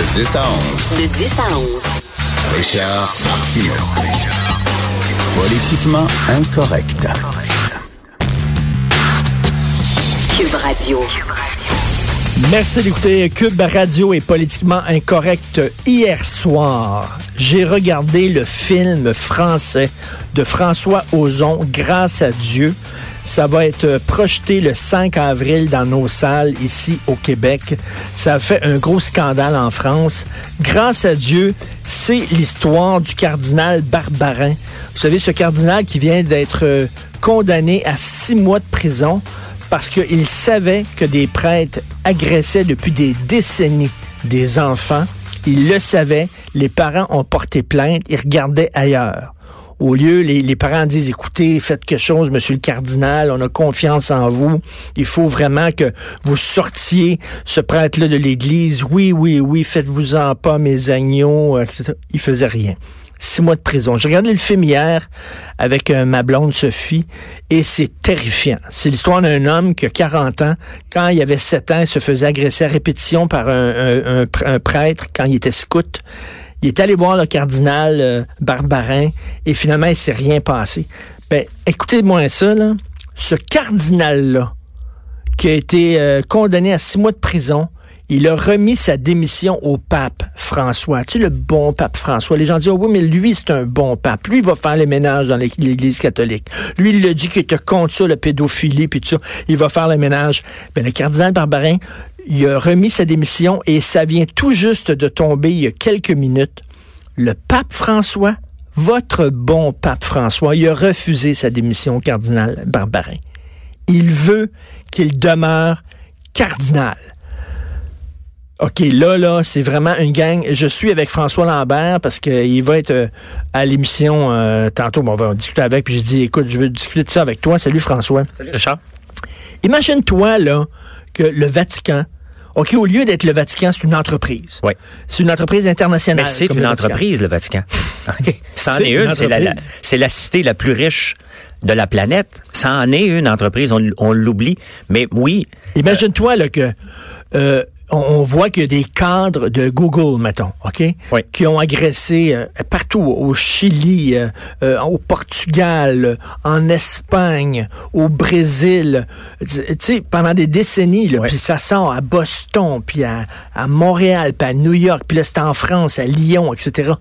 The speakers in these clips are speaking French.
De 10 à 11, De 10 à 11. Richard Martineau. Politiquement incorrect. Cube Radio. Merci d'écouter Cube Radio est politiquement incorrect. Hier soir, j'ai regardé le film français de François Ozon, Grâce à Dieu. Ça va être projeté le 5 avril dans nos salles ici au Québec. Ça fait un gros scandale en France. Grâce à Dieu, c'est l'histoire du cardinal Barbarin. Vous savez, ce cardinal qui vient d'être euh, condamné à six mois de prison parce qu'il savait que des prêtres agressaient depuis des décennies des enfants. Il le savait, les parents ont porté plainte, ils regardaient ailleurs. Au lieu, les, les parents disent, écoutez, faites quelque chose, monsieur le cardinal, on a confiance en vous. Il faut vraiment que vous sortiez ce prêtre-là de l'Église. Oui, oui, oui, faites-vous-en pas, mes agneaux, etc. Il faisait rien six mois de prison. J'ai regardé le film hier avec euh, ma blonde Sophie et c'est terrifiant. C'est l'histoire d'un homme qui a 40 ans. Quand il avait 7 ans, il se faisait agresser à répétition par un, un- un pr- un prêtre quand il était scout. Il est allé voir le cardinal euh, Barbarin et finalement, il s'est rien passé. Ben, écoutez-moi ça, là. Ce cardinal-là, qui a été euh, condamné à six mois de prison, il a remis sa démission au pape François. Tu sais, le bon pape François? Les gens disent, oh oui, mais lui, c'est un bon pape. Lui, il va faire les ménages dans l'É- l'Église catholique. Lui, il le dit qu'il était contre ça, la pédophilie, puis tout ça. Il va faire les ménages. Ben, le cardinal Barbarin, il a remis sa démission et ça vient tout juste de tomber il y a quelques minutes. Le pape François, votre bon pape François, il a refusé sa démission au cardinal Barbarin. Il veut qu'il demeure cardinal. OK, là, là, c'est vraiment une gang. Je suis avec François Lambert parce qu'il va être euh, à l'émission euh, tantôt. Bon, on va discuter avec. Puis j'ai dit, écoute, je veux discuter de ça avec toi. Salut François. Salut Richard. Imagine-toi, là, que le Vatican, OK, au lieu d'être le Vatican, c'est une entreprise. Oui. C'est une entreprise internationale. Mais c'est une le entreprise, le Vatican. OK. C'en est une une, c'est la, la- la cité la plus riche de la planète. Ça en est une entreprise, on, on l'oublie. Mais oui, Imagine-toi là, que euh, on, voit qu'il y a des cadres de Google, mettons, OK? Oui. Qui ont agressé euh, partout, au Chili, euh, euh, au Portugal, en Espagne, au Brésil, tu tu sais, pendant des décennies, là, Oui. puis ça sort à Boston, puis à, à Montréal, puis à New York, puis là, c'est en France, à Lyon, etc.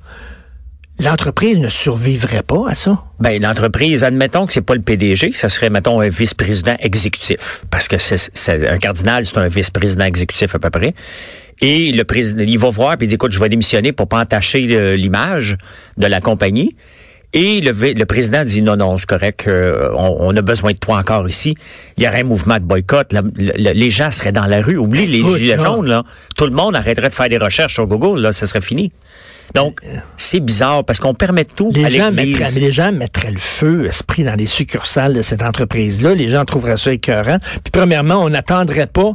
L'entreprise ne survivrait pas à ça. ben l'entreprise, admettons que c'est pas le PDG, ça serait mettons un vice-président exécutif, parce que c'est, un cardinal, c'est un vice-président exécutif à peu près. Et le président, il va voir puis il dit écoute, je vais démissionner pour pas entacher l'image de la compagnie. Et le, le président dit non, non, c'est correct, euh, on, on a besoin de toi encore ici. Il y aurait un mouvement de boycott. la- les gens seraient dans la rue. Oublie les Écoute, gilets jaunes, là. Tout le monde arrêterait de faire des recherches sur Google, là, ça serait fini. Donc, c'est bizarre parce qu'on permet tout Les à gens, mettraient, mais les gens mettraient le feu, esprit, dans les succursales de cette entreprise-là. Les gens trouveraient ça écœurant. Puis premièrement, on n'attendrait pas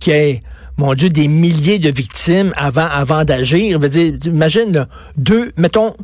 qu'il y ait, mon Dieu, des milliers de victimes avant, avant d'agir. Je veux dire, imagine, là, deux, mettons,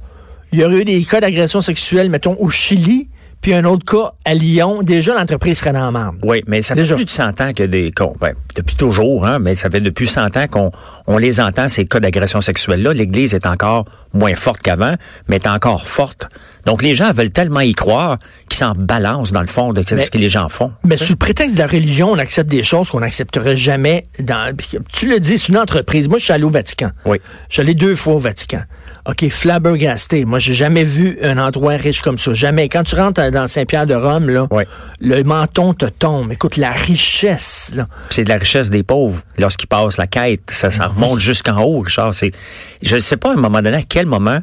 il y aurait eu des cas d'agression sexuelle, mettons, au Chili, puis un autre cas à Lyon. Déjà, l'entreprise serait dans la merde. Oui, mais ça fait Déjà. plus de 100 ans que des... qu'on- ben, depuis toujours, hein, mais ça fait depuis 100 ans qu'on on les entend, ces cas d'agression sexuelle-là. L'Église est encore moins forte qu'avant, mais est encore forte. Donc, les gens veulent tellement y croire qu'ils s'en balancent, dans le fond, de Mais- ce que les gens font. Mais sous le prétexte de la religion, on accepte des choses qu'on n'accepterait jamais dans. Tu le dis, c'est une entreprise. Moi, je suis allé au Vatican. Oui. Je suis allé deux fois au Vatican. OK, flabbergasté. Moi, j'ai jamais vu un endroit riche comme ça. Jamais. Quand tu rentres dans Saint-Pierre de Rome, là, Oui. le menton te tombe. Écoute, la richesse, là. C'est de la richesse des pauvres lorsqu'ils passent la quête. Ça, ça remonte jusqu'en haut, Richard. C'est, je ne sais pas à un moment donné à quel moment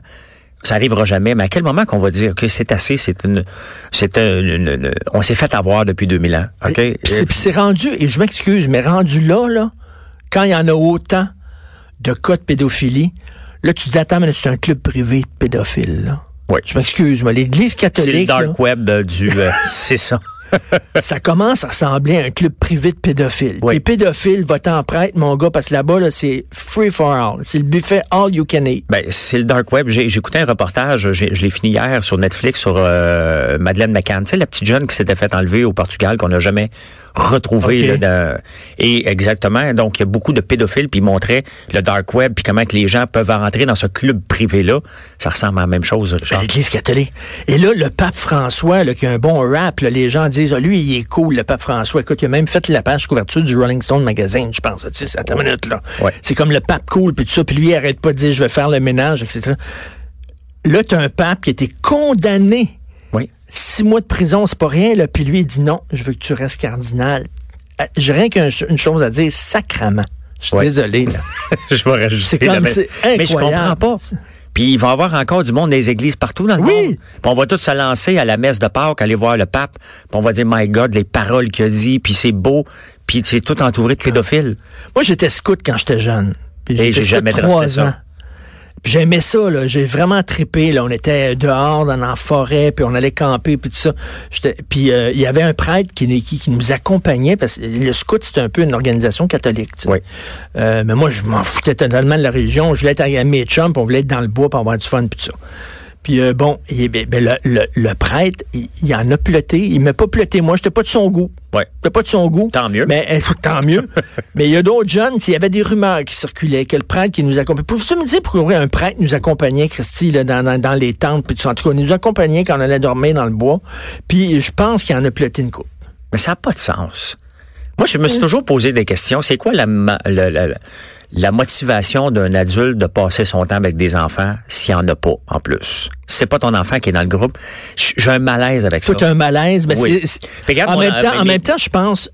ça arrivera jamais, mais à quel moment qu'on va dire que c'est assez, c'est une, c'est un- une- une- on s'est fait avoir depuis 2000 ans, ok? Puis c'est- puis c'est rendu, et je m'excuse, mais rendu là, là, quand il y en a autant de cas de pédophilie, là, tu te dis, attends, mais c'est un club privé de pédophiles, là. Oui. Je m'excuse, mais l'Église C'est le catholique, là, dark web euh, du, euh, c'est ça. ça commence à ressembler à un club privé de pédophiles. Oui. Les pédophiles votent en prêtre, mon gars, parce que là-bas, là, c'est free for all. C'est le buffet all you can eat. Ben, c'est le dark web. J'ai écouté un reportage, je l'ai fini hier sur Netflix sur euh, Madeleine McCann, tu sais, la petite jeune qui s'était fait enlever au Portugal, qu'on n'a jamais retrouvée. Ok. là, dans- et exactement, donc il y a beaucoup de pédophiles, puis ils montraient le dark web, puis comment que les gens peuvent rentrer dans ce club privé-là. Ça ressemble à la même chose, Ben, Richard. L'Église catholique. Et là, le pape François, là, qui a un bon rap, là, les gens disent, ah, lui, il est cool, le pape François. Écoute, il a même fait la page couverture du Rolling Stone Magazine, je pense. Tu sais, attends une minute, là. Ouais. C'est comme le pape cool, puis tout ça. Puis lui, il arrête pas de dire, je vais faire le ménage, etc. Là, t'as un pape qui a été condamné. Oui. Six mois de prison, c'est pas rien, là. Puis lui, il dit, non, je veux que tu restes cardinal. Euh, J'ai rien qu'une chose à dire, sacrament. Je suis Ouais. désolé, là. je vais rajouter C'est comme- la même- c'est Mais je comprends pas. Puis il va y avoir encore du monde dans les églises partout dans le Oui. monde. Puis on va tous se lancer à la messe de Pâques, aller voir le pape. Puis on va dire, my God, les paroles qu'il a dit, puis c'est beau, puis c'est tout entouré de pédophiles. Moi, j'étais scout quand j'étais jeune. Puis Et j'ai jamais trois trusté ça. J'aimais ça, là. J'ai vraiment trippé, là. On était dehors, dans la forêt, puis on allait camper, puis tout ça. Puis euh, il y avait un prêtre qui, qui, qui nous accompagnait, parce que le scout, c'est un peu une organisation catholique, tu sais. Oui. Euh, mais moi, je m'en foutais totalement de la religion. Je voulais être avec mes chums, puis on voulait être dans le bois pour avoir du fun, puis tout ça. Puis euh, bon, ben, ben, le, le- le prêtre, il, il en a ploté. Il m'a pas ploté, moi. J'étais pas de son goût. Ouais. J'étais pas de son goût. Tant mieux. Mais euh, tant mieux. mais il y a d'autres jeunes, il y avait des rumeurs qui circulaient, que le prêtre qui nous accompagnait. Pouvez-vous me dire pourquoi un prêtre nous accompagnait, Christy, là, dans, dans, dans les tentes, puis tout ça? En tout cas, il nous accompagnait quand on allait dormir dans le bois. Puis je pense qu'il en a ploté une coupe. Mais ça n'a pas de sens. Moi, je me suis toujours posé des questions. C'est quoi la, la, la- la motivation d'un adulte de passer son temps avec des enfants s'il n'y en a pas, en plus? C'est pas ton enfant qui est dans le groupe. J'ai un malaise avec ça. C'est un malaise. Mais Oui. regarde, en, même temps, en même temps, je pense,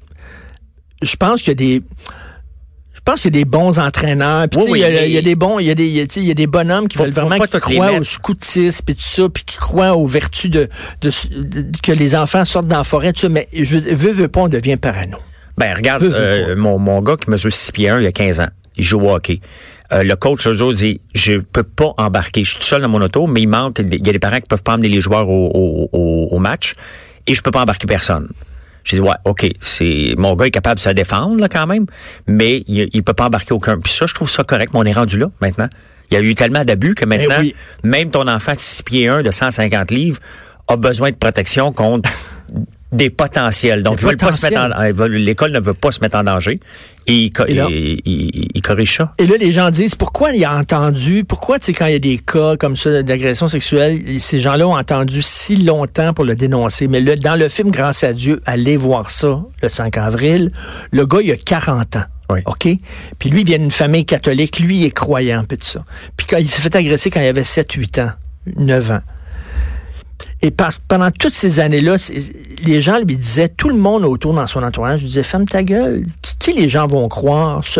je pense qu'il y a des, je pense qu'il y a des bons entraîneurs. Puis Oui, il y a- oui, il y, a mais- des bons, il y a des, il y a, des bonhommes qui Faut- veulent vraiment qui croient au scoutisme et tout ça, puis qui croient aux vertus de, de, de- que les enfants sortent dans la forêt, tout ça. Mais je veux, veux pas, on devient parano. Ben, regarde, euh, mon, mon gars qui mesure 6 pieds 1, il y a 15 ans. Il joue au hockey. Euh, le coach, autres, dit, je peux pas embarquer. Je suis tout seul dans mon auto, mais il manque, il y a des parents qui peuvent pas emmener les joueurs au, au, au, au match et je peux pas embarquer personne. J'ai dit, ouais, OK, c'est, mon gars est capable de se défendre, là, quand même, mais il, il peut pas embarquer aucun. Puis ça, je trouve ça correct, mais on est rendu là, maintenant. Il y a eu tellement d'abus que maintenant, Eh oui. même ton enfant de 6 pieds 1 de 150 livres a besoin de protection contre des potentiels. Donc, Des ils veulent pas se mettre en, ils veulent- l'école ne veut pas se mettre en danger et il, co- Et là- il- il- il corrige ça. Et là, les gens disent, pourquoi il a entendu, pourquoi, tu sais, quand il y a des cas comme ça d'agression sexuelle, ces gens-là ont entendu si longtemps pour le dénoncer. Mais là, dans le film, grâce à Dieu, allez voir ça, le 5 avril, le gars, il a 40 ans. Oui. OK? Puis lui, il vient d'une famille catholique, lui, il est croyant, puis tout ça. Puis quand il s'est fait agresser quand il avait 7-8 ans, 9 ans. Et pendant toutes ces années-là, les gens lui disaient, tout le monde autour dans son entourage lui disait, ferme ta gueule. Qui, qui les gens vont croire? Ce-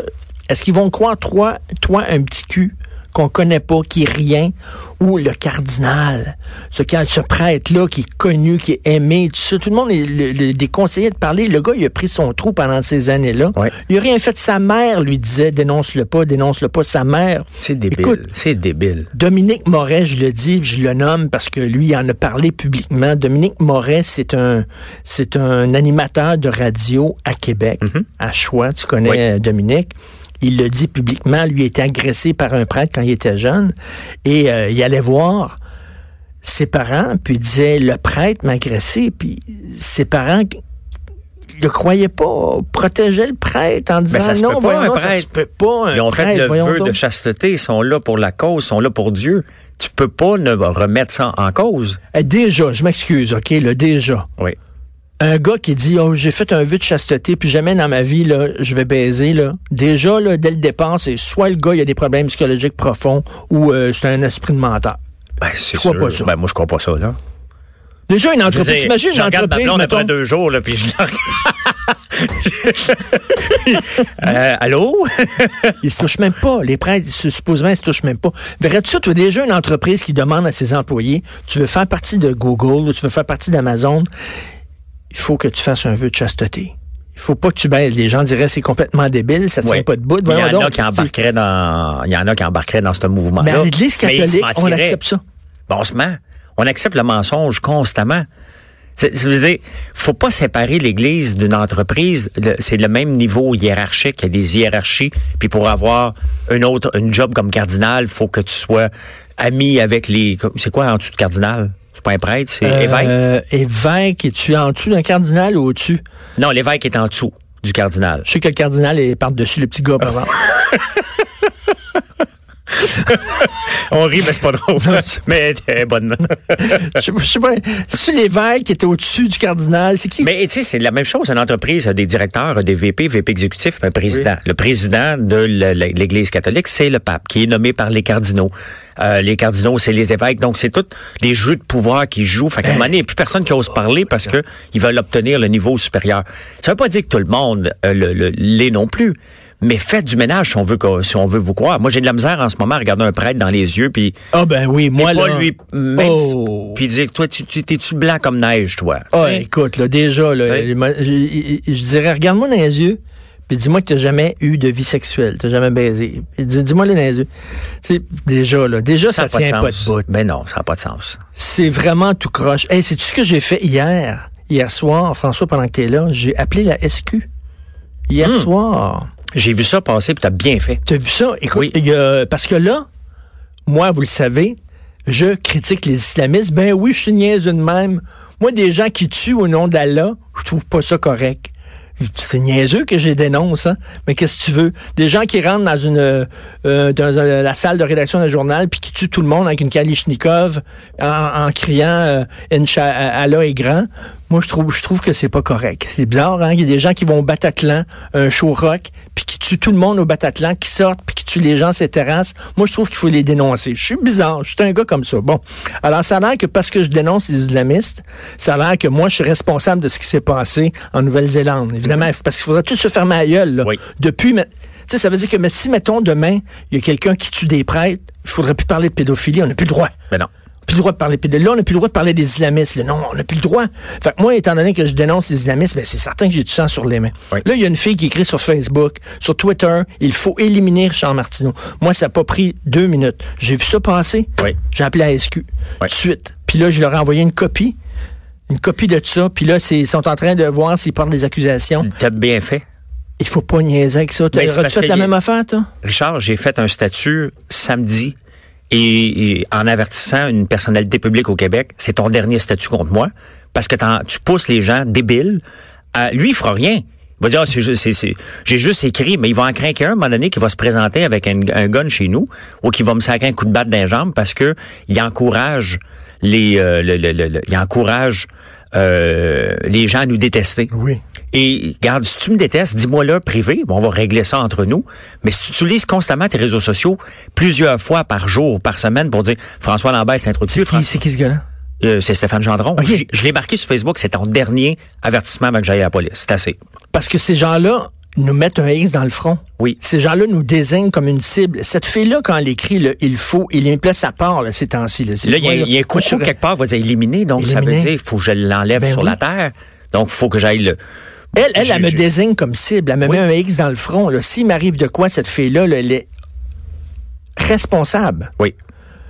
Est-ce qu'ils vont croire, toi, toi, un petit cul? Qu'on connaît pas, qui est rien, ou le cardinal, ce, ce prêtre-là qui est connu, qui est aimé, tout ça. Tout le monde est le, le- des conseillers de parler. Le gars, il a pris son trou pendant ces années-là. Ouais. Il a rien fait. Sa mère lui disait, dénonce-le pas, dénonce-le pas. Sa mère. C'est débile. C'est débile. Dominique Moret, je le dis, je le nomme parce que lui, il en a parlé publiquement. Dominique Moret, c'est un, c'est un animateur de radio à Québec, à Choix. Tu connais. Oui. euh, Dominique? Il le dit publiquement. Lui a été agressé par un prêtre quand il était jeune. Et euh, il allait voir ses parents, puis il disait, le prêtre m'a agressé. Puis ses parents ne croyaient pas, protégeaient le prêtre en disant, Ben, ça se non, voyons ça se peut pas, un Ils ont fait le vœu donc. de chasteté. Ils sont là pour la cause, ils sont là pour Dieu. Tu peux pas ne remettre ça en cause. Eh, Déjà, je m'excuse, OK, là, déjà. Oui. Un gars qui dit oh, j'ai fait un vœu de chasteté puis jamais dans ma vie là je vais baiser là. Déjà là dès le départ c'est soit le gars il a des problèmes psychologiques profonds ou euh, c'est un esprit de menteur. Ben, c'est sûr. pas ça. Ben, moi, je crois pas ça, là. Déjà, une entreprise, t'imagines une ma entreprise, blonde après deux jours, là, puis je. Euh, allô? ils se touchent même pas. Les prêtres, se- supposément, ils se touchent même pas. Verrais-tu ça, toi, déjà, une entreprise qui demande à ses employés, tu veux faire partie de Google, ou tu veux faire partie d'Amazon, il faut que tu fasses un vœu de chasteté. Il faut pas que tu baises. Les gens diraient c'est complètement débile, ça tient Ouais. pas de bout. Il y en a qui embarqueraient dans, il y en a qui embarqueraient dans ce mouvement-là. Mais à l'Église catholique, on accepte ça. Ben, on se ment. On accepte le mensonge constamment. C'est- Ça veut dire, faut pas séparer l'Église d'une entreprise. C'est le même niveau hiérarchique. Il y a des hiérarchies. Puis pour avoir un autre, une job comme cardinal, faut que tu sois ami avec les. C'est quoi en dessous de cardinal? C'est pas un prêtre, c'est évêque. Euh, évêque, es-tu en dessous d'un cardinal ou au-dessus? Non, l'évêque est en dessous du cardinal. Je sais que le cardinal est par-dessus le petit gars, par exemple. On rit, mais c'est pas drôle. mais elle est bonne. Je sais pas- je sais pas. C'est l'évêque qui était au-dessus du cardinal? C'est qui? Mais tu sais, c'est la même chose. Une entreprise a des directeurs, a des VP, VP exécutifs, un président. Le président de l'Église catholique, c'est le pape, qui est nommé par les cardinaux. Euh, les cardinaux, c'est les évêques. Donc, c'est tous les jeux de pouvoir qui jouent. Fait qu'à un moment donné, il n'y a plus personne qui ose parler parce que ils veulent obtenir le niveau supérieur. Ça veut pas dire que tout le monde euh, le- le- l'est non plus. Mais faites du ménage si on veut si on veut vous croire. Moi, j'ai de la misère en ce moment à regarder un prêtre dans les yeux puis Ah ben oui, moi là. pas lui même Oh. puis dire toi tu tu- t'es-tu blanc comme neige toi? Ah, sais? écoute, là, déjà, là, je, je- je dirais, regarde-moi dans les yeux, puis dis-moi que t'as jamais eu de vie sexuelle, t'as jamais baisé. Dis-moi les dans les yeux. Tu sais, déjà, là, déjà, ça, tient pas de sens. bout. Mais non, ça n'a pas de sens. C'est vraiment tout croche. Hey, c'est tout ce que j'ai fait hier. Hier soir, François, pendant que t'es là, j'ai appelé la SQ. Hier Hmm. soir. J'ai vu ça passer, puis t'as bien fait. T'as vu ça? Écoute, Oui. parce que là, moi, vous le savez, je critique les islamistes. Ben oui, je suis niaiseux de même. Moi, des gens qui tuent au nom d'Allah, je trouve pas ça correct. C'est niaiseux que je dénonce, hein? mais qu'est-ce que tu veux? Des gens qui rentrent dans une euh, dans euh, la salle de rédaction d'un journal puis qui tuent tout le monde avec une Kalishnikov en, en criant euh, Incha- Allah est grand. Moi, je trouve je trouve que c'est pas correct. C'est bizarre, hein? Il y a des gens qui vont au Bataclan, un show rock, puis qui tuent tout le monde au Bataclan, qui sortent, puis qui tuent les gens sur les terrasses. Moi, je trouve qu'il faut les dénoncer. Je suis bizarre. Je suis un gars comme ça. Bon. Alors, ça a l'air que parce que je dénonce les islamistes, ça a l'air que moi, je suis responsable de ce qui s'est passé en Nouvelle-Zélande. Évidemment, parce qu'il faudrait tout se fermer à gueule, là. Oui. Depuis, mais- tu sais, ça veut dire que mais si, mettons, demain, il y a quelqu'un qui tue des prêtres, il faudrait plus parler de pédophilie. On n'a plus le droit. Mais non. Plus le droit de parler pédophilie. Là, on n'a plus le droit de parler des islamistes. là. Non, on n'a plus le droit. Fait que moi, étant donné que je dénonce les islamistes, ben, c'est certain que j'ai du sang sur les mains. Oui. Là, il y a une fille qui écrit sur Facebook, sur Twitter, il faut éliminer Richard Martineau. Moi, ça n'a pas pris deux minutes. J'ai vu ça passer. Oui. J'ai appelé la SQ. Tout de suite. Puis là, je leur ai envoyé une copie. Une copie de ça. Puis là, ils sont en train de voir s'ils portent des accusations. T'as bien fait. Il faut pas niaiser avec ça. Ben, T'as fait la même affaire, toi? Richard, j'ai fait un statut samedi et, et en avertissant une personnalité publique au Québec, c'est ton dernier statut contre moi parce que tu pousses les gens débiles. À, lui, il fera rien. Il va dire, c'est- j'ai juste écrit, mais il va en craquer un à un moment donné qui va se présenter avec un, un gun chez nous ou qui va me sacrer un coup de batte dans les jambes parce que il encourage les, euh, le- le- le- il encourage euh, les gens à nous détester. Oui. Et regarde, si tu me détestes, dis-moi là privé, on va régler ça entre nous. Mais si tu utilises constamment tes réseaux sociaux plusieurs fois par jour, par semaine pour dire François Lambert s'est introduit, C'est qui, c'est qui ce gars-là? euh, c'est Stéphane Gendron. Ok. J- Je l'ai marqué sur Facebook, c'est ton dernier avertissement avant que j'aille à la police. C'est assez. Parce que ces gens-là nous mettent un X dans le front. Oui. Ces gens-là nous désignent comme une cible. Cette fille-là, quand elle écrit, là, il faut, il y a une place à part, là, ces temps-ci. Là, C'est- il y a, moi, il y a un serais- quelque part, va dire éliminer, donc ça veut dire il faut que je l'enlève Ben sur oui. la terre. Donc, il faut que j'aille le. Elle, elle, elle me désigne comme cible. Elle me met un X dans le front. S'il m'arrive de quoi, cette fille-là, là, elle est responsable. Oui.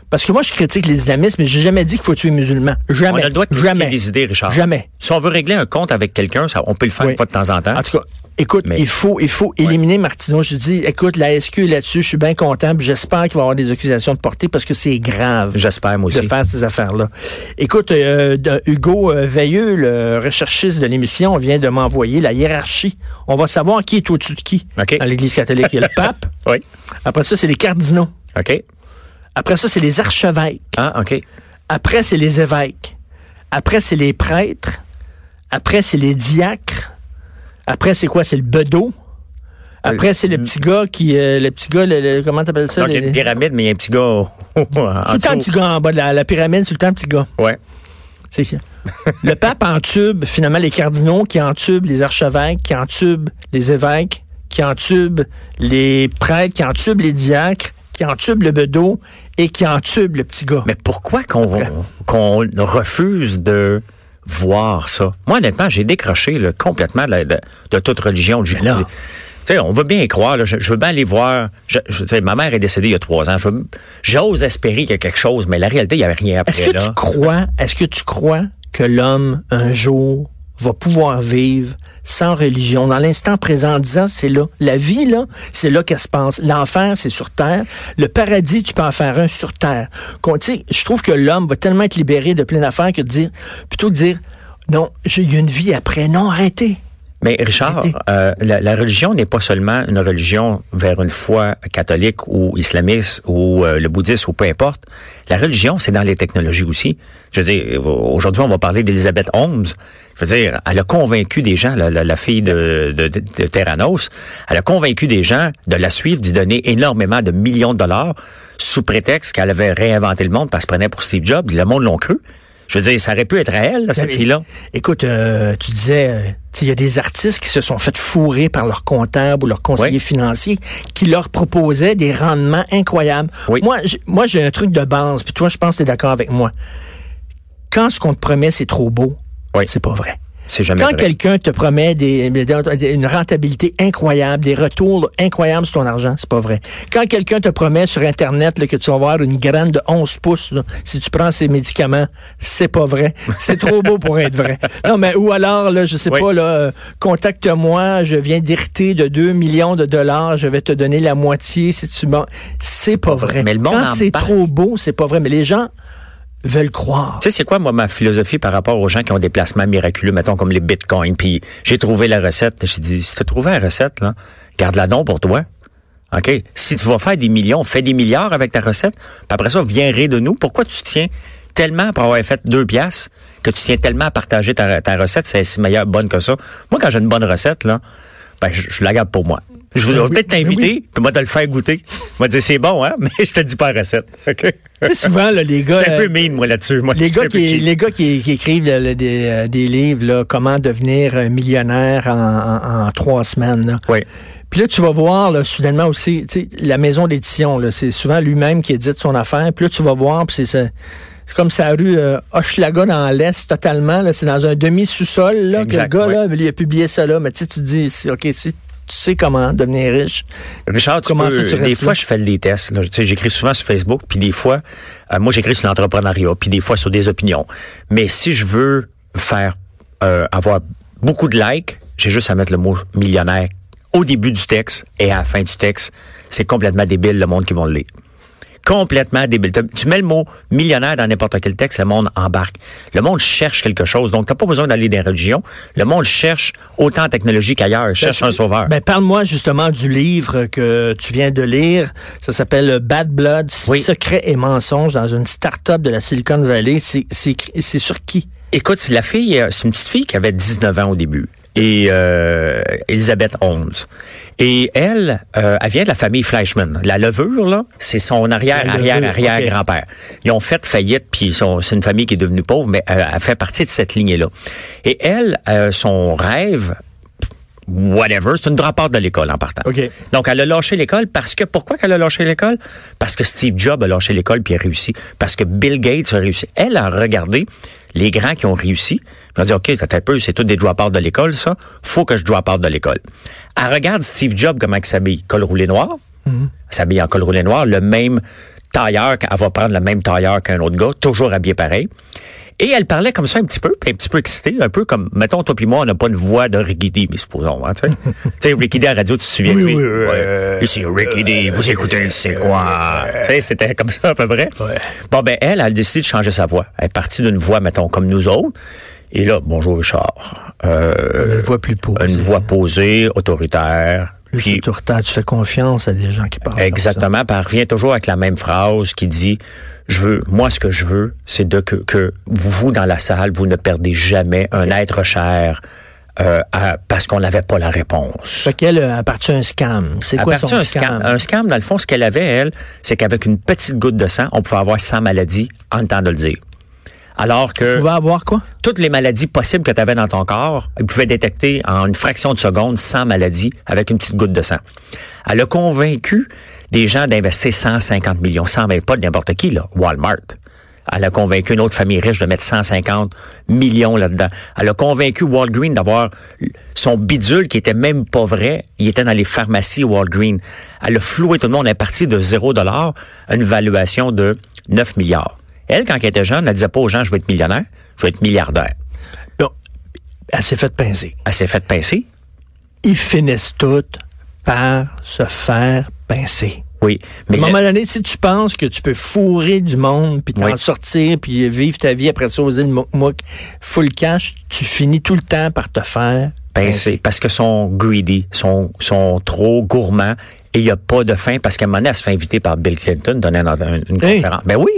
Parce que moi, je critique les islamistes, mais j'ai jamais dit qu'il faut tuer les musulmans. Jamais. On a le droit de critiquer Jamais. les idées, Richard. Jamais. Si on veut régler un compte avec quelqu'un, ça, on peut le faire Oui. une fois de temps en temps. En tout cas, écoute, Mais- il faut, il faut éliminer Martineau. Je dis, écoute, la SQ est là-dessus, je suis bien content, j'espère qu'il va y avoir des accusations de portée parce que c'est grave. J'espère, moi de aussi. faire ces affaires-là. Écoute, euh, Hugo euh, Veilleux, le recherchiste de l'émission, vient de m'envoyer la hiérarchie. On va savoir qui est au-dessus de qui dans l'Église catholique. Il y a le pape. Oui. Après ça, c'est les cardinaux. OK. Après ça, c'est les archevêques. Ah, OK. Après, c'est les évêques. Après, c'est les prêtres. Après, c'est les diacres. Après, c'est quoi? C'est le bedeau? Après, c'est le petit gars qui... euh, le petit gars, le, le- comment t'appelles ça? Donc, il y a une pyramide, mais il y a un petit gars en tout le temps un petit gars en bas de la, la pyramide, tout le temps un petit gars. Ouais. C'est le pape entube, finalement, les cardinaux qui entubent les archevêques, qui entubent les évêques, qui entubent les prêtres, qui entubent les diacres, qui entubent le bedeau et qui entubent le petit gars. Mais pourquoi qu'on qu'on refuse de voir ça? Moi, honnêtement, j'ai décroché là, complètement de, de- de toute religion. J'ai- là- Tu sais, on veut bien y croire. là. je, je veux bien aller voir. Je- je- tu sais, ma mère est décédée il y a trois ans. J'ose espérer qu'il y a quelque chose, mais la réalité, il n'y avait rien après. Est-ce que là. tu crois, est-ce que tu crois que l'homme, un jour, va pouvoir vivre sans religion, dans l'instant présent, en disant, c'est là. La vie, là, c'est là qu'elle se passe. L'enfer, c'est sur terre. Le paradis, tu peux en faire un sur terre. Je trouve que l'homme va tellement être libéré de plein d'affaires que de dire, plutôt de dire, non, j'ai une vie après. Non, arrêtez. Mais Richard, euh, la, la religion n'est pas seulement une religion vers une foi catholique ou islamiste ou euh, le bouddhisme ou peu importe. La religion, c'est dans les technologies aussi. Je veux dire, aujourd'hui, on va parler d'Elizabeth Holmes. Je veux dire, elle a convaincu des gens, la, la- la fille de, de, de- de Terranos, elle a convaincu des gens de la suivre, d'y donner énormément de millions de dollars sous prétexte qu'elle avait réinventé le monde parce qu'elle se prenait pour Steve Jobs. Le monde l'ont cru. Je veux dire, ça aurait pu être à elle, là, cette Mais- fille-là. Écoute, euh, tu disais, euh, il y a des artistes qui se sont fait fourrer par leur comptable ou leur conseiller Oui. financier qui leur proposaient des rendements incroyables. Oui. Moi, j'ai- moi, j'ai un truc de base, puis toi, je pense que tu es d'accord avec moi. Quand ce qu'on te promet, c'est trop beau, Oui. c'est pas vrai. Jamais Quand quelqu'un te promet des, des- une rentabilité incroyable, des retours incroyables sur ton argent, c'est pas vrai. Quand quelqu'un te promet sur Internet là, que tu vas avoir une graine de 11 pouces là, si tu prends ces médicaments, c'est pas vrai. C'est trop beau pour être vrai. Non, mais ou alors, là, je sais Oui. pas, là, euh, contacte-moi, je viens d'hériter de 2 millions de dollars, je vais te donner la moitié si tu m'en... C'est pas vrai. Mais le monde Quand c'est trop beau, c'est pas vrai. Mais les gens veulent croire. Tu sais, c'est quoi, moi, ma philosophie par rapport aux gens qui ont des placements miraculeux, mettons, comme les bitcoins, puis j'ai trouvé la recette, puis j'ai dit, si tu as trouvé la recette, là, garde-la donc pour toi. OK? Si tu vas faire des millions, fais des milliards avec ta recette, puis après ça, viens rire de nous. Pourquoi tu tiens tellement pour avoir fait deux piastres que tu tiens tellement à partager ta, recette, c'est si meilleure, bonne que ça? Moi, quand j'ai une bonne recette, là, ben, je la garde pour moi. Je vais Ben oui, peut-être ben t'inviter, oui. puis moi, te le faire goûter. Moi, te dire, c'est bon, hein, mais je te dis pas la recette. OK? Tu sais, souvent, là, les gars... C'est un euh, peu mine, moi, là-dessus. Moi, Les je suis gars, qui, les gars qui, qui écrivent là, là, des, euh, des livres, là, comment devenir millionnaire en, en- en trois semaines. Là. Oui. Puis là, tu vas voir, là, soudainement aussi, tu sais, la maison d'édition, là, c'est souvent lui-même qui édite son affaire. Puis là, tu vas voir, puis c'est ça. C'est comme sa rue euh, Hochelaga dans l'Est, totalement. là. C'est dans un demi-sous-sol, là, que le gars, là, il a publié ça là. Mais tu sais, tu te dis, OK, si tu sais comment devenir riche. Richard, tu Comment peux- ça, tu des fois, je fais des tests. là. Tu sais, j'écris souvent sur Facebook, puis des fois, euh, moi, j'écris sur l'entrepreneuriat, puis des fois sur des opinions. Mais si je veux faire euh, avoir beaucoup de likes, j'ai juste à mettre le mot millionnaire au début du texte et à la fin du texte. C'est complètement débile le monde qui va le lire. Complètement débile. Tu mets le mot millionnaire dans n'importe quel texte, le monde embarque. Le monde cherche quelque chose. Donc, t'as pas besoin d'aller dans les religions. Le monde cherche autant en technologie qu'ailleurs. Cherche un sauveur. Ben, parle-moi justement du livre que tu viens de lire. Ça s'appelle Bad Blood, Oui. Secrets et mensonges dans une start-up de la Silicon Valley. C'est, sur qui? Écoute, la fille, euh, c'est une petite fille qui avait 19 ans au début. Et euh, Elisabeth Holmes. Et elle, euh, elle vient de la famille Fleischmann. La levure, là, c'est son arrière, La arrière, levure, arrière ok. grand-père. Ils ont fait faillite, puis c'est une famille qui est devenue pauvre, mais euh, elle fait partie de cette lignée-là. Et elle, euh, son rêve, whatever, c'est une dropout de l'école en partant. Donc, elle a lâché l'école parce que, pourquoi qu'elle a lâché l'école? Parce que Steve Jobs a lâché l'école puis a réussi. Parce que Bill Gates a réussi. Elle a regardé les grands qui ont réussi. Elle a dit, OK, c'est un peu, c'est tout des drop-outs de l'école, ça. Faut que je drop out de l'école. Elle regarde Steve Jobs comment il s'habille. Col roulé noir. Elle s'habille en col roulé noir. Le même tailleur, elle va prendre le même tailleur qu'un autre gars, toujours habillé pareil. Et elle parlait comme ça un petit peu, puis un petit peu excitée, un peu comme, mettons, toi puis moi, on n'a pas une voix de Ricky D, mais supposons, hein, tu sais. tu sais, Ricky D à la radio, tu te souviens de lui? oui, oui, Ouais. Ici, Ricky D, vous écoutez, c'est quoi? Tu sais, c'était comme ça à peu près. Bon, ben, elle, elle a décidé de changer sa voix. Elle est partie d'une voix, mettons, comme nous autres. Et là, bonjour Richard. Euh, Une voix plus pauvre. une voix posée, autoritaire. Plus puis- autoritaire, tu fais confiance à des gens qui parlent. Exactement. Puis elle revient toujours avec la même phrase qui dit je veux, moi, ce que je veux, c'est de que, que vous, dans la salle, vous ne perdez jamais un être cher euh, à- parce qu'on n'avait pas la réponse. Fait qu'elle a parti un scam. C'est quoi son d'un scam? Un scam, dans le fond, ce qu'elle avait, elle, c'est qu'avec une petite goutte de sang, on pouvait avoir 100 maladies en temps de le dire. Alors que Tu vas avoir quoi? toutes les maladies possibles que tu avais dans ton corps, elle pouvait détecter en une fraction de seconde 100 maladies avec une petite goutte de sang. Elle a convaincu des gens d'investir 150 millions, 120 pas de n'importe qui, là, Walmart. Elle a convaincu une autre famille riche de mettre 150 millions là-dedans. Elle a convaincu Walgreen d'avoir son bidule qui était même pas vrai. Il était dans les pharmacies Walgreen. Elle a floué tout le monde. Elle est partie de 0 dollar à une valuation de 9 milliards. Elle, quand elle était jeune, elle disait pas aux gens, je vais être millionnaire, je vais être milliardaire. Bon, elle s'est fait pincer. Elle s'est fait pincer. Ils finissent toutes par se faire pincer. Oui. À Mais un moment donné, si tu penses que tu peux fourrer du monde, puis t'en Oui. sortir, puis vivre ta vie après ça aux îles Mouk full cash, tu finis tout le temps par te faire pincer parce que sont greedy, sont, sont trop gourmands et il n'y a pas de fin parce qu'à un moment donné, elle se fait inviter par Bill Clinton donner une, une- une Hey. conférence. Ben oui.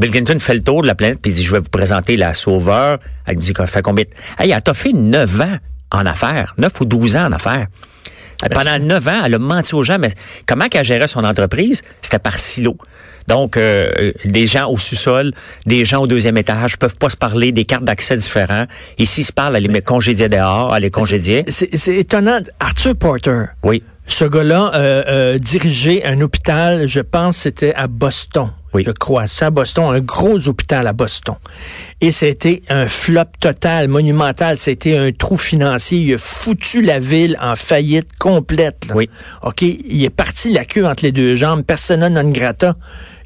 Bill Clinton fait le tour de la planète puis il dit je vais vous présenter la sauveur. Elle dit qu'elle fait combien? Hey, elle t'a fait 9 ans en affaires, 9 ou 12 ans en affaires. Elle- Pendant 9 ans, elle a menti aux gens, mais comment qu'elle gérait son entreprise? C'était par silo. Donc, euh, euh, des gens au sous-sol, des gens au deuxième étage peuvent pas se parler, des cartes d'accès différents. Et s'ils se parlent, elle les met congédier dehors, elle les congédier. C'est c'est étonnant. Arthur Porter, Oui. ce gars-là euh, euh, dirigeait un hôpital, je pense c'était à Boston. Oui. Je crois. C'est à Boston, un gros hôpital à Boston. Et c'était un flop total, monumental. C'était un trou financier. Il a foutu la ville en faillite complète. là. Oui. OK? Il est parti la queue entre les deux jambes, persona non grata.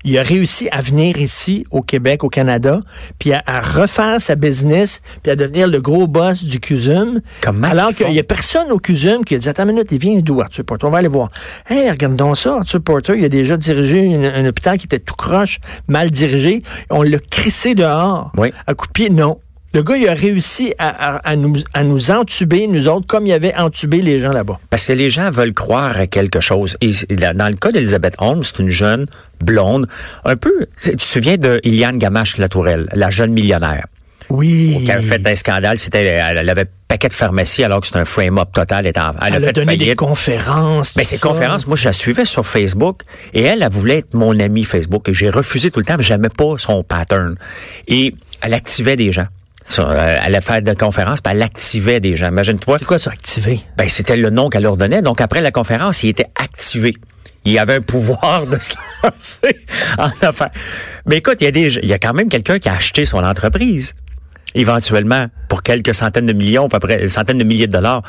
Il a réussi à venir ici, au Québec, au Canada, puis à, à refaire sa business, puis à devenir le gros boss du CUSUM. Comment Alors qu'il y a personne au CUSUM qui a dit, attends une minute, il vient d'où, Arthur Porter? On va aller voir. Hey, regarde donc ça, Arthur Porter, il a déjà dirigé une- un hôpital qui était tout croche, mal dirigé. On l'a crissé dehors. Oui. À coup de pied, non. Le gars, il a réussi à, à- à nous, à nous entuber, nous autres, comme il avait entubé les gens là-bas. Parce que les gens veulent croire à quelque chose. Et c'est- dans le cas d'Elizabeth Holmes, c'est une jeune blonde, un peu. Tu te souviens de Iliane Gamache-Latourelle, la jeune millionnaire, Oui. qui avait fait un scandale. C'était, elle avait un paquet de pharmacies alors que c'était un frame-up total. Elle, elle, a fait donné des conférences. Mais ces conférences, moi, je la suivais sur Facebook et elle, elle voulait être mon amie Facebook et j'ai refusé tout le temps, mais j'aimais pas son pattern. Et elle activait des gens. Ça, euh, elle allait faire des conférences, puis elle activait des gens. Imagine-toi. C'est quoi ça, activé? Ben, c'était le nom qu'elle leur donnait. Donc, après la conférence, il était activé. Il avait un pouvoir de se lancer en affaires. Mais écoute, il y a des, il y a quand même quelqu'un qui a acheté son entreprise. Éventuellement, pour quelques centaines de millions, à peu près, centaines de milliers de dollars.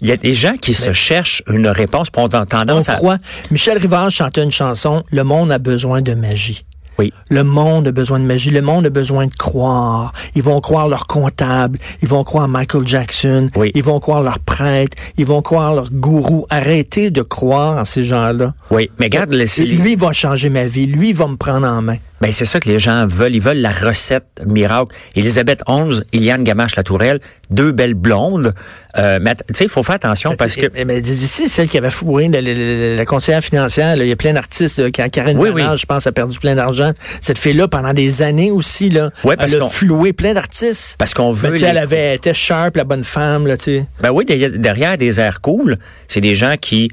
Il y a des gens qui se cherchent une réponse pour ont On tendance à... croit. Michel Rivard chantait une chanson, Le monde a besoin de magie. Oui. Le monde a besoin de magie. Le monde a besoin de croire. Ils vont croire leur comptable. Ils vont croire Michael Jackson. Oui. Ils vont croire leur prêtre. Ils vont croire leur gourou. Arrêtez de croire en ces gens-là. Oui. Mais regarde, Lui va changer ma vie. Lui va me prendre en main. Ben, c'est ça que les gens veulent. Ils veulent la recette miracle. Elisabeth XI, Iliane Gamache-Latourelle, deux belles blondes. Euh, mais tu sais, il faut faire attention parce que... Mais, mais ici, celle qui avait fourré la, la- la- la conseillère financière, là, il y a plein d'artistes. Quand Karen Oui, Bernard, oui. je pense, a perdu plein d'argent. Cette fille-là, pendant des années aussi, là, Ouais, parce elle a floué plein d'artistes. Parce qu'on veut... Mais tu sais, les- elle avait été sharp, la bonne femme, là, tu sais. Ben oui, derrière des airs cool, c'est des gens qui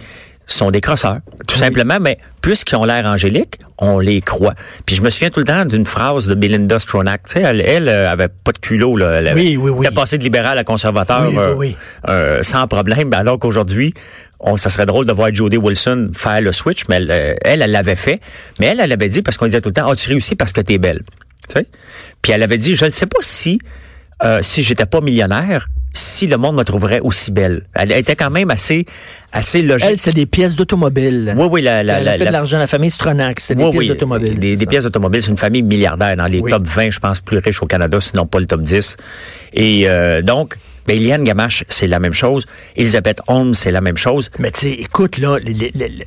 sont des crosseurs, tout simplement, mais puisqu'ils ont l'air angéliques, on les croit. Puis je me souviens tout le temps d'une phrase de Belinda Stronach. Tu sais, elle, elle euh, avait pas de culot. Là. Elle Oui, oui, oui. Elle passé de libéral à conservateur Oui, euh, oui. euh, sans problème, alors qu'aujourd'hui, on, ça serait drôle de voir Jodie Wilson faire le switch, mais elle, elle, l'avait fait. Mais elle, elle avait dit, parce qu'on disait tout le temps, « Ah, tu réussis parce que t'es belle. » Tu sais? Puis elle avait dit, je ne sais pas si euh, si j'étais pas millionnaire, si le monde me trouverait aussi belle. Elle était quand même assez, assez logique. Elle, c'était des pièces d'automobile. oui, oui, la, la, Elle a fait la- de l'argent la famille Stronach. C'était des oui, pièces d'automobile. Des, c'est des pièces d'automobile, c'est une famille milliardaire dans les Oui. top 20, je pense, plus riches au Canada, sinon pas le top 10. Et euh, donc, ben, Eliane Gamache, c'est la même chose. Elisabeth Holmes, c'est la même chose. Mais tu sais, écoute, là,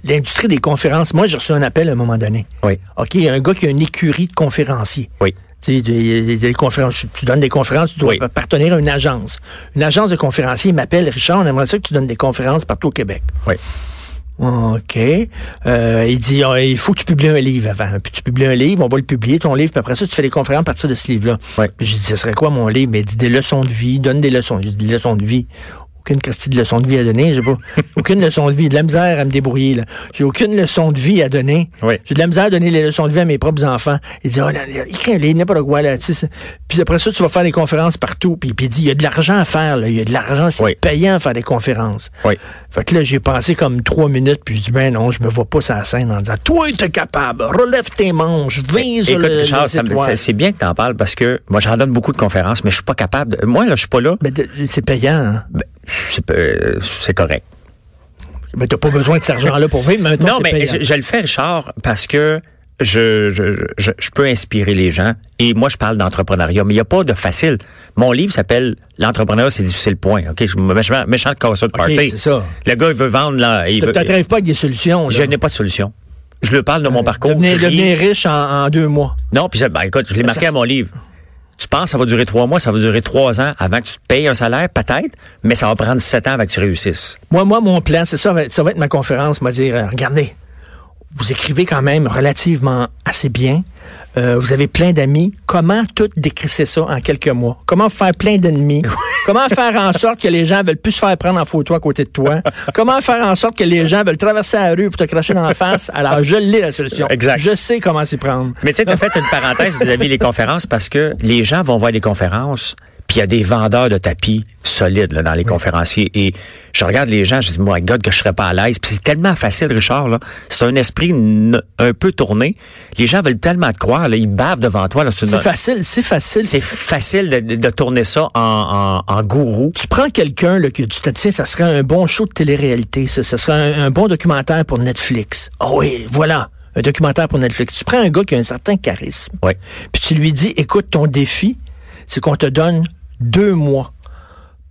l'industrie des conférences, moi, j'ai reçu un appel à un moment donné. Oui. OK, il y a un gars qui a une écurie de conférenciers. Oui. Tu sais, des, des- des conférences, tu donnes des conférences, tu dois Oui. appartenir à une agence. Une agence de conférenciers m'appelle, Richard, on aimerait ça que tu donnes des conférences partout au Québec. Oui. OK. Euh, il dit, Ah, il faut que tu publies un livre avant. Puis tu publies un livre, on va le publier, ton livre, puis après ça, tu fais des conférences à partir de ce livre-là. Ouais. Puis j'ai dit, ce serait quoi mon livre? Mais il dit des leçons de vie, donne des leçons. J'ai dit, des leçons de vie. Aucune de leçon de vie à donner. J'ai pas aucune leçon de vie. De la misère à me débrouiller. là. J'ai aucune leçon de vie à donner. Oui. J'ai de la misère à donner les leçons de vie à mes propres enfants. Il dit, oh, là, là, écris-les, n'importe quoi, là. Puis après ça, tu vas faire des conférences partout. Puis, puis il dit, il y a de l'argent à faire, là. Il y a de l'argent, c'est Oui. payant à faire des conférences. Oui. Fait que là, j'ai pensé comme trois minutes, puis je dis, ben non, je me vois pas sur la scène en disant, toi, t'es capable, relève tes manches, vise Écoute, le, c'est bien que tu en parles parce que moi, j'en donne beaucoup de conférences, mais je suis pas capable. de- moi, là, je suis pas là. Ben, de- c'est payant, hein. Ben, c'est euh, c'est correct. Ben, t'as pas besoin de cet argent-là pour vivre, mais Non, mais je, je le fais, Richard, parce que je, je, je, je peux inspirer les gens. Et moi, je parle d'entrepreneuriat, mais il n'y a pas de facile. Mon livre s'appelle L'entrepreneuriat, c'est difficile, point. OK? Méchant, méchant de party. ça. Le gars, il veut vendre, là. il veut- pas avec des solutions, là. je n'ai pas de solution. Je le parle de mon parcours. Devenir, devenir riche en, en deux mois. Non, puis ben, écoute, je l'ai marqué ça, à mon livre. Tu penses que ça va durer trois mois, ça va durer trois ans avant que tu te payes un salaire, peut-être, mais ça va prendre sept ans avant que tu réussisses. Moi, moi, mon plan, c'est ça, ça va être ma conférence, m'a dire, euh, regardez, vous écrivez quand même relativement assez bien. Euh, vous avez plein d'amis. Comment tout décrisser ça en quelques mois? Comment faire plein d'ennemis? Comment faire en sorte que les gens veulent plus se faire prendre en photo à côté de toi? Comment faire en sorte que les gens veulent traverser la rue pour te cracher dans la face? Alors, je l'ai la solution. Exact. Je sais comment s'y prendre. Mais tu sais, tu as fait une parenthèse vis-à-vis des conférences parce que les gens vont voir des conférences, puis il y a des vendeurs de tapis solides là, dans les conférenciers. Et je regarde les gens, je dis, moi, God, que je serais pas à l'aise. Puis c'est tellement facile, Richard. là. C'est un esprit un peu tourné. Les gens veulent tellement te croire. Là, ils bavent devant toi. là. C'est une- facile, c'est facile. C'est facile de, de- tourner ça en, en, en gourou. tu prends quelqu'un là, que tu te tiens, ça serait un bon show de télé-réalité, ça, ça serait un, un bon documentaire pour Netflix. Ah oui, voilà, un documentaire pour Netflix. Tu prends un gars qui a un certain charisme, Ouais. puis tu lui dis, écoute, ton défi, c'est qu'on te donne deux mois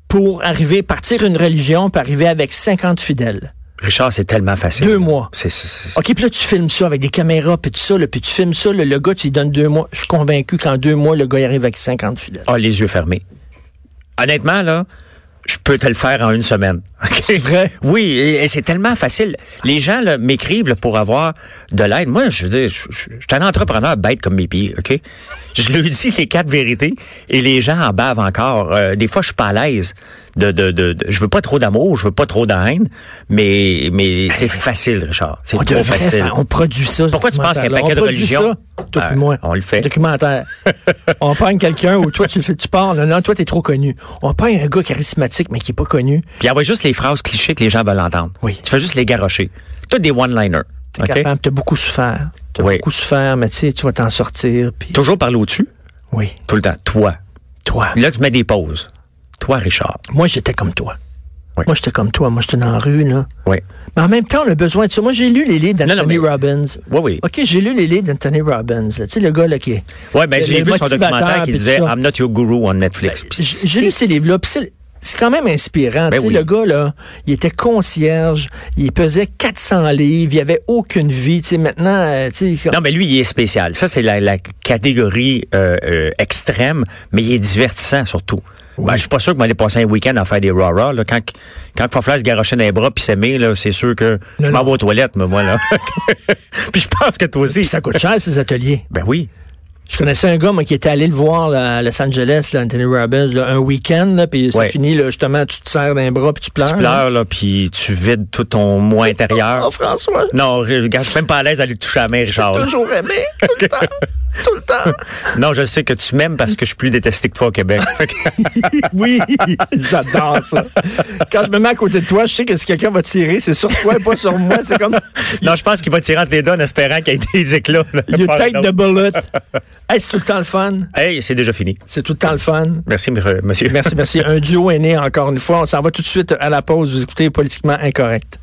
pour arriver, partir une religion, puis arriver avec 50 fidèles. Richard, c'est tellement facile. Deux mois. C'est, c'est- c'est- OK, puis là, tu filmes ça avec des caméras, puis tout ça, là, puis tu filmes ça, là, le gars, tu lui donnes deux mois. Je suis convaincu qu'en deux mois, le gars il arrive avec 50 fidèles. Ah, les yeux fermés. Honnêtement, là, je peux te le faire en une semaine. C'est vrai? Oui, et, et c'est tellement facile. Les gens là, m'écrivent là, pour avoir de l'aide. Moi, je veux dire, je, je- je suis un entrepreneur bête comme mes pieds, OK? Je lui dis les quatre vérités et les gens en bavent encore. Euh, des fois, je suis pas à l'aise. De, de, de, de- je veux pas trop d'amour, je veux pas trop de haine, mais, mais c'est facile, Richard. C'est trop facile. faire- on produit ça. Pourquoi tu penses qu'il y a un paquet de religions? toi puis moi. on le fait. Documentaire. on prend quelqu'un où toi, tu, tu parles. Non, toi, t'es trop connu. On prend un gars charismatique, mais qui est pas connu. Puis envoie juste les phrases clichés que les gens veulent entendre. Oui. Tu fais juste les garrocher. Tout des one-liners. T'es OK? capable. T'as beaucoup souffert. T'as Oui. beaucoup souffert, mais tu sais, tu vas t'en sortir. Toujours parler au-dessus? Oui. Tout le temps. Toi. Toi. Là, tu mets des pauses. Toi, Richard. Moi, j'étais comme toi. Oui. Moi, j'étais comme toi. Moi, j'étais dans la rue, là. Oui. Mais en même temps, on a besoin de ça. Moi, j'ai lu les livres d'Anthony mais- Robbins. Oui, oui. OK, j'ai lu les livres d'Anthony Robbins. Tu sais, le gars, là, qui est... Ouais, ben, j'ai vu son documentaire qui disait. I'm not your guru on Netflix. Puis J'ai lu ces livres-là, puis c'est- quand même inspirant. Ben oui. Le gars, là, il était concierge, il pesait 400 livres, il avait aucune vie. Tu sais, maintenant, euh, Non, mais lui, il est spécial. Ça, c'est la, la catégorie euh, euh, extrême, mais il est divertissant surtout. Ben, je suis pas sûr que m'aller passer un week-end à faire des rah là. Quand, quand faire se garocher dans les bras puis s'aimer, là, c'est sûr que je m'en vais aux toilettes, moi, moi, là. puis je pense que toi aussi. Ça coûte cher, ces ateliers. Ben oui. Je connaissais un gars, moi, qui était allé le voir là, à Los Angeles, là, Anthony Robbins, là, un week-end, puis c'est Ouais. fini, là, justement, tu te serres d'un bras, puis tu pleures. Tu pleures, là, puis tu vides tout ton moi intérieur. Oh, François, Non, regarde, je suis même pas à l'aise d'aller toucher à la main, Richard. là. toujours aimé, tout le temps, tout le temps. Non, je sais que tu m'aimes parce que je suis plus détesté que toi au Québec. oui, j'adore ça. Quand je me mets à côté de toi, je sais que si quelqu'un va tirer, c'est sur toi et pas sur moi. C'est comme non, je pense qu'il va tirer entre les deux en espérant qu'il y ait des éclats. là. You take the bullet. Hey, c'est tout le temps le fun. Hey, c'est déjà fini. C'est tout le temps le fun. Merci, monsieur. Merci, merci. Un duo est né encore une fois. On s'en va tout de suite à la pause. Vous écoutez Politiquement Incorrect.